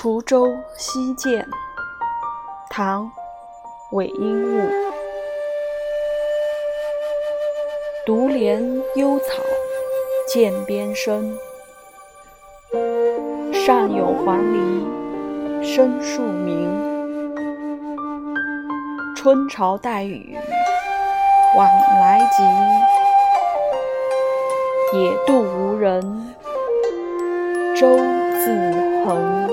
滁州西涧唐韦应物独怜幽草涧边生。上有黄鹂深树鸣春潮带雨晚来急野渡无人。舟自横